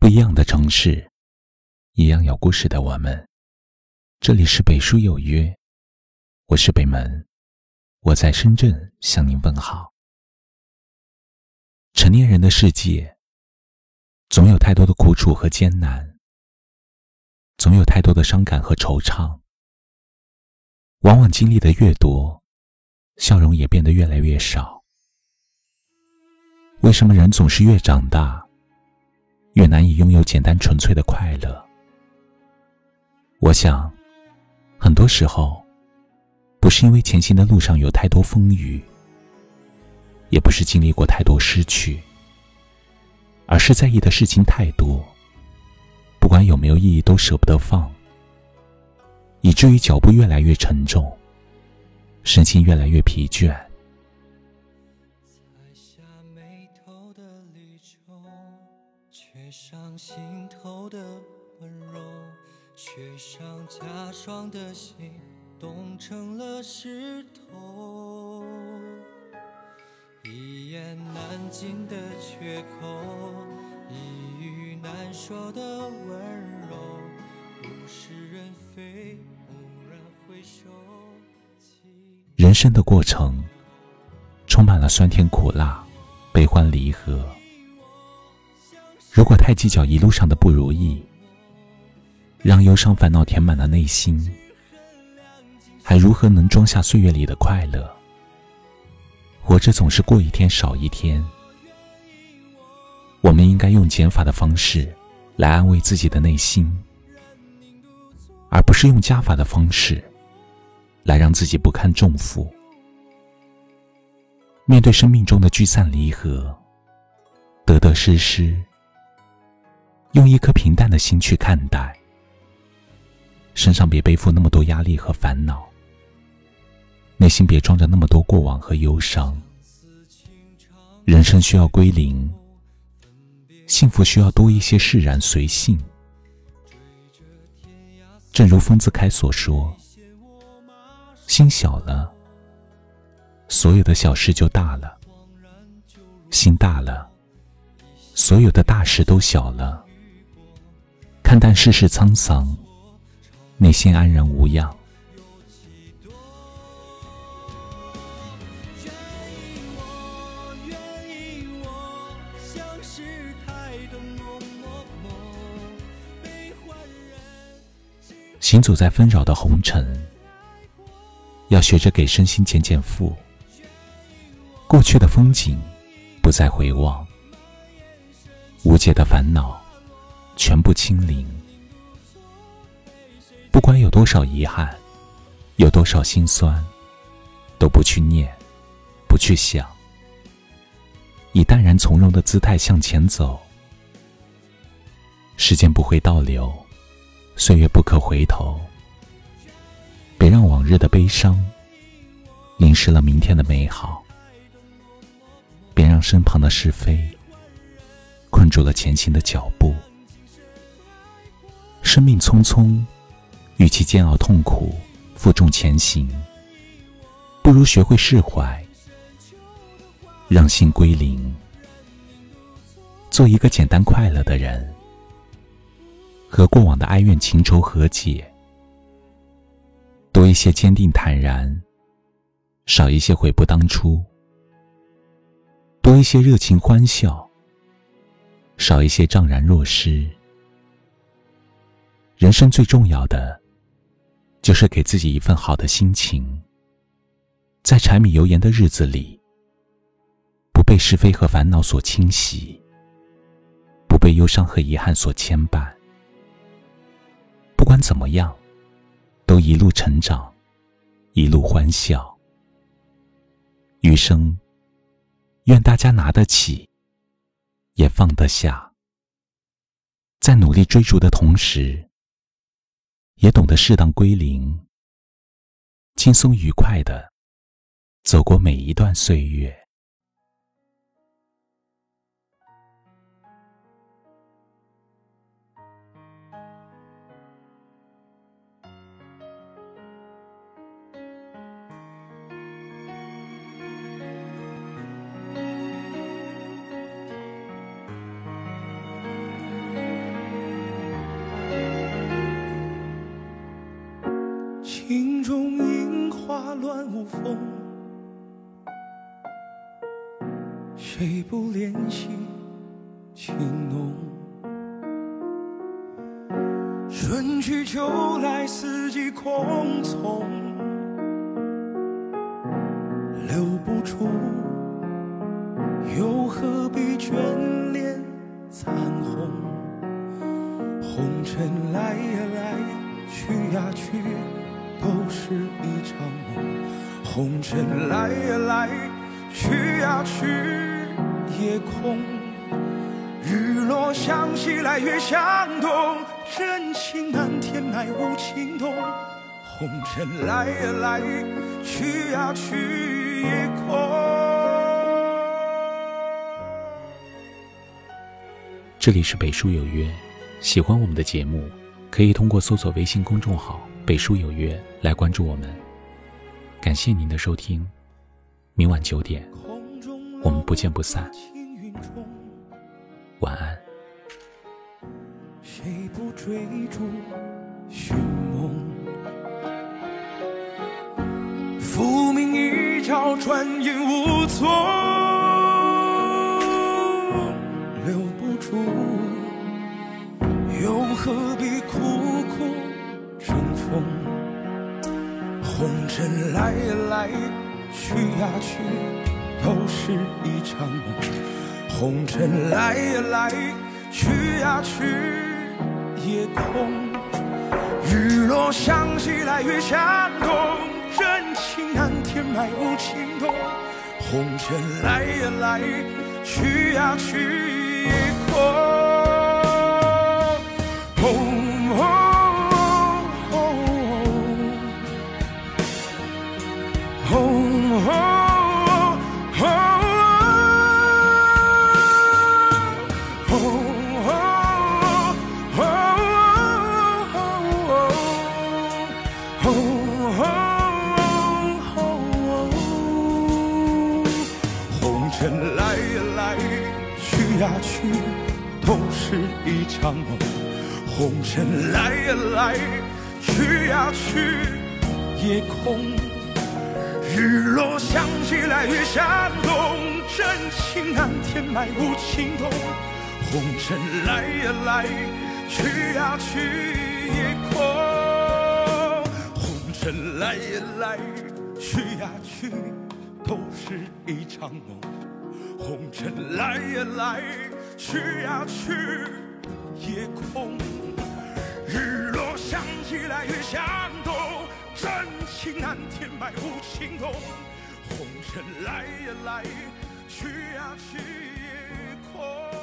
不一样的城市，一样有故事的我们。这里是北书有约，我是北门，我在深圳向您问好。成年人的世界，总有太多的苦楚和艰难，总有太多的伤感和惆怅。往往经历的越多，笑容也变得越来越少。为什么人总是越长大，越难以拥有简单纯粹的快乐？我想，很多时候，不是因为前行的路上有太多风雨，也不是经历过太多失去，而是在意的事情太多，不管有没有意义，都舍不得放。以至于脚步越来越沉重，身心越来越疲倦。雪上加霜的心冻成了石头，一言难尽的缺口，一语难说的温柔，物是人非。蓦然回首人生的过程充满了酸甜苦辣、悲欢离合。如果太计较一路上的不如意，让忧伤烦恼填满了内心，还如何能装下岁月里的快乐？活着总是过一天少一天。我们应该用减法的方式来安慰自己的内心，而不是用加法的方式。来让自己不堪重负。面对生命中的聚散离合、得得失失，用一颗平淡的心去看待，身上别背负那么多压力和烦恼，内心别装着那么多过往和忧伤。人生需要归零，幸福需要多一些释然随性。正如丰子恺所说。心小了，所有的小事就大了；心大了，所有的大事都小了。看淡世事沧桑，内心安然无恙。行走在纷扰的红尘。要学着给身心减减负，过去的风景不再回望，无解的烦恼全部清零。不管有多少遗憾，有多少心酸，都不去念，不去想，以淡然从容的姿态向前走。时间不会倒流，岁月不可回头。别让往日的悲伤淋湿了明天的美好，别让身旁的是非困住了前行的脚步。生命匆匆，与其煎熬痛苦、负重前行，不如学会释怀，让心归零，做一个简单快乐的人，和过往的哀怨情仇和解。多一些坚定坦然，少一些悔不当初；多一些热情欢笑，少一些怅然若失。人生最重要的，就是给自己一份好的心情，在柴米油盐的日子里，不被是非和烦恼所侵袭，不被忧伤和遗憾所牵绊。不管怎么样。都一路成长，一路欢笑。余生，愿大家拿得起，也放得下，在努力追逐的同时，也懂得适当归零，轻松愉快的走过每一段岁月。中樱花乱舞风，谁不怜惜情浓？春去秋来，四季空匆，留不住，又何必眷恋残红？红？尘来呀来，去呀去，都是一场梦。红尘来呀来，去呀去，夜空。日落向西来，月向东，真情难填埋无情洞。红尘来呀来，去呀去，夜空。这里是北书有约，喜欢我们的节目，可以通过搜索微信公众号“北书有约”来关注我们。感谢您的收听，明晚九点，我们不见不散。晚安。谁不追逐寻梦？浮名一朝，转眼无踪。留不住，又何必苦红尘来呀来，去呀去，都是一场梦。红尘来呀来，去呀去，夜空。日落向西来，月向东，真情难填埋无情洞。红尘来呀来，去呀去，夜空。场梦。红尘来呀来，去呀去，夜空。日落向西来，月向东，真情难填埋无情洞。红尘来呀来，去呀去，夜空。红尘来呀来，去呀去，都是一场梦。红尘来呀来，去呀去，夜空。日落想起来，月向东，真情难填埋无情洞。红尘来呀来，去呀去，夜空。